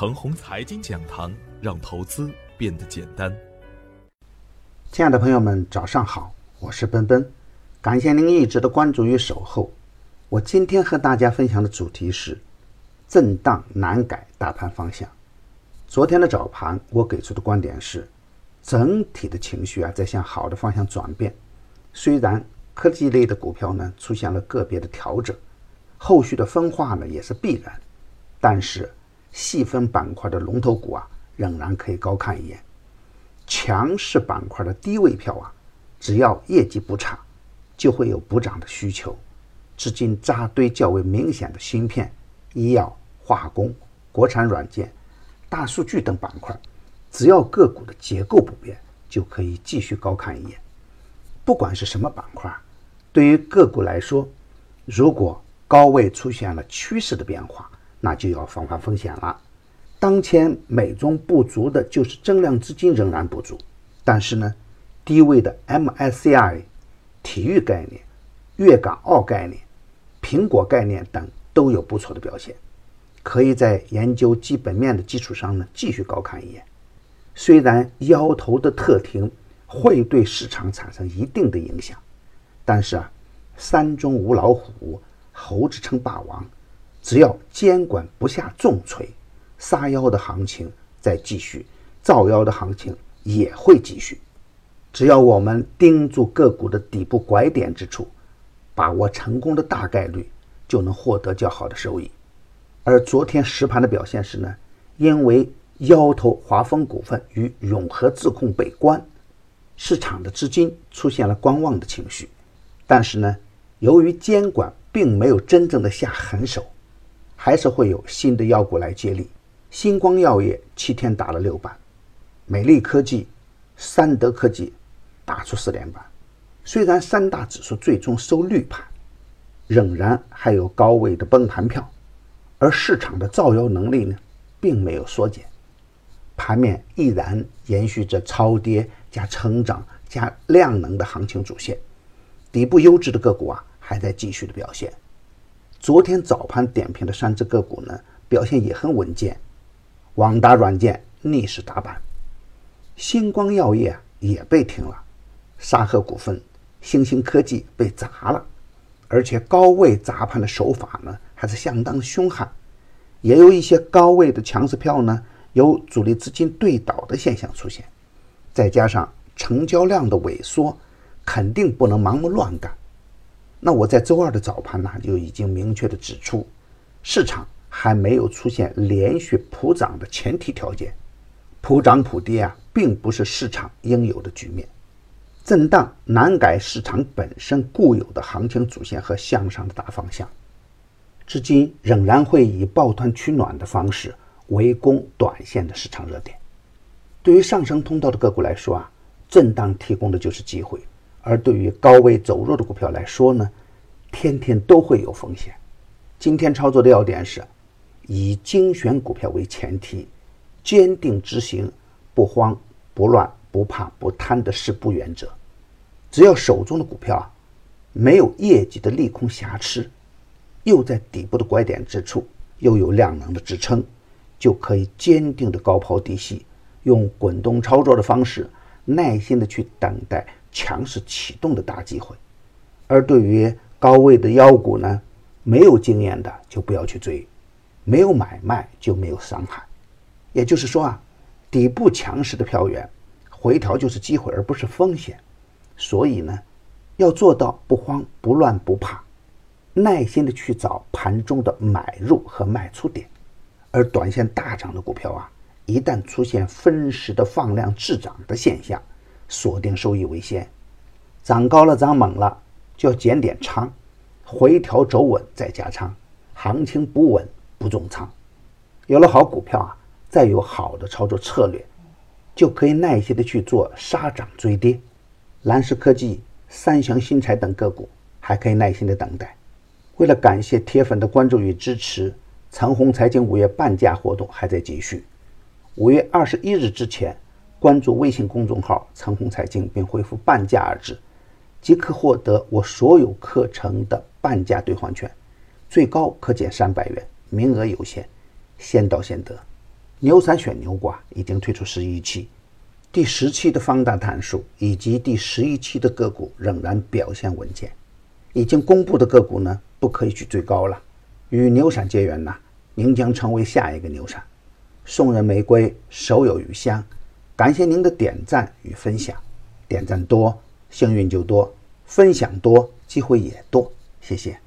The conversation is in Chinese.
程红财经讲堂，让投资变得简单。亲爱的朋友们，早上好，我是奔奔，感谢您一直的关注与守候。我今天和大家分享的主题是震荡难改大盘方向。昨天的早盘，我给出的观点是，整体的情绪啊在向好的方向转变。虽然科技类的股票呢出现了个别的调整，后续的分化呢也是必然，但是。细分板块的龙头股啊，仍然可以高看一眼。强势板块的低位票啊，只要业绩不差，就会有补涨的需求。资金扎堆较为明显的芯片、医药、化工、国产软件、大数据等板块，只要个股的结构不变，就可以继续高看一眼。不管是什么板块，对于个股来说，如果高位出现了趋势的变化，那就要防范风险了。当前美中不足的就是增量资金仍然不足，但是呢，低位的 MSCI、体育概念、粤港澳概念、苹果概念等都有不错的表现，可以在研究基本面的基础上呢继续高看一眼。虽然腰头的特停会对市场产生一定的影响，但是啊，山中无老虎，猴子称霸王。只要监管不下重锤，杀妖的行情再继续，造妖的行情也会继续。只要我们盯住个股的底部拐点之处，把握成功的大概率，就能获得较好的收益。而昨天实盘的表现是呢，因为腰头华丰股份与永和智控被关，市场的资金出现了观望的情绪。但是呢，由于监管并没有真正的下狠手。还是会有新的妖股来接力。星光药业七天打了六板，美丽科技、三德科技打出四连板。虽然三大指数最终收绿盘，仍然还有高位的崩盘票，而市场的造妖能力呢，并没有缩减。盘面依然延续着超跌加成长加量能的行情主线，底部优质的个股啊，还在继续的表现。昨天早盘点评的三只个股呢，表现也很稳健。网达软件逆势打板，星光药业也被停了，沙河股份、星星科技被砸了，而且高位砸盘的手法呢，还是相当凶悍。也有一些高位的强势票呢，有主力资金对倒的现象出现，再加上成交量的萎缩，肯定不能盲目乱干。那我在周二的早盘呢，就已经明确的指出，市场还没有出现连续普涨的前提条件，普涨普跌啊，并不是市场应有的局面，震荡难改市场本身固有的行情主线和向上的大方向，至今仍然会以抱团取暖的方式围攻短线的市场热点。对于上升通道的个股来说啊，震荡提供的就是机会。而对于高位走弱的股票来说呢，天天都会有风险。今天操作的要点是，以精选股票为前提，坚定执行不慌不乱不怕不贪的四不原则。只要手中的股票啊，没有业绩的利空瑕疵，又在底部的拐点之处，又有量能的支撑，就可以坚定的高抛低吸，用滚动操作的方式，耐心的去等待。强势启动的大机会，而对于高位的妖股呢，没有经验的就不要去追，没有买卖就没有伤害。也就是说啊，底部强势的票源，回调就是机会而不是风险。所以呢，要做到不慌不乱不怕，耐心的去找盘中的买入和卖出点。而短线大涨的股票啊，一旦出现分时的放量滞涨的现象。锁定收益为先，涨高了涨猛了就要减点仓，回调走稳再加仓，行情不稳不重仓。有了好股票啊，再有好的操作策略，就可以耐心的去做杀涨追跌。蓝石科技、三祥新材等个股还可以耐心的等待。为了感谢铁粉的关注与支持，长虹财经五月半价活动还在继续，五月二十一日之前。关注微信公众号“长虹财经”并回复“半价”二字，即可获得我所有课程的半价兑换券，最高可减三百元，名额有限，先到先得。牛散选牛卦已经推出十一期，第十期的放大探数以及第十一期的个股仍然表现稳健。已经公布的个股呢，不可以去追高了。与牛散结缘呐，您将成为下一个牛散。送人玫瑰，手有余香。感谢您的点赞与分享，点赞多，幸运就多；分享多，机会也多。谢谢。